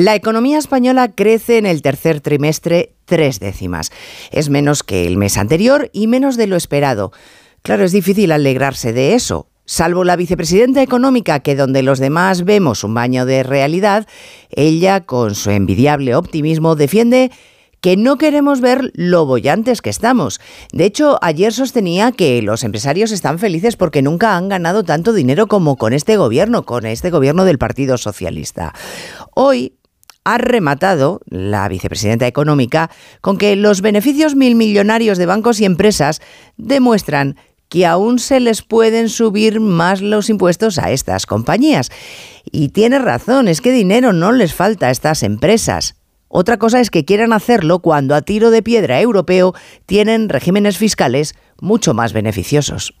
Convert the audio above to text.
La economía española crece en el tercer trimestre tres décimas. Es menos que el mes anterior y menos de lo esperado. Claro, es difícil alegrarse de eso. Salvo la vicepresidenta económica, que donde los demás vemos un baño de realidad, ella, con su envidiable optimismo, defiende que no queremos ver lo bollantes que estamos. De hecho, ayer sostenía que los empresarios están felices porque nunca han ganado tanto dinero como con este gobierno, con este gobierno del Partido Socialista. Hoy ha rematado la vicepresidenta económica con que los beneficios mil millonarios de bancos y empresas demuestran que aún se les pueden subir más los impuestos a estas compañías. Y tiene razón, es que dinero no les falta a estas empresas. Otra cosa es que quieran hacerlo cuando a tiro de piedra europeo tienen regímenes fiscales mucho más beneficiosos.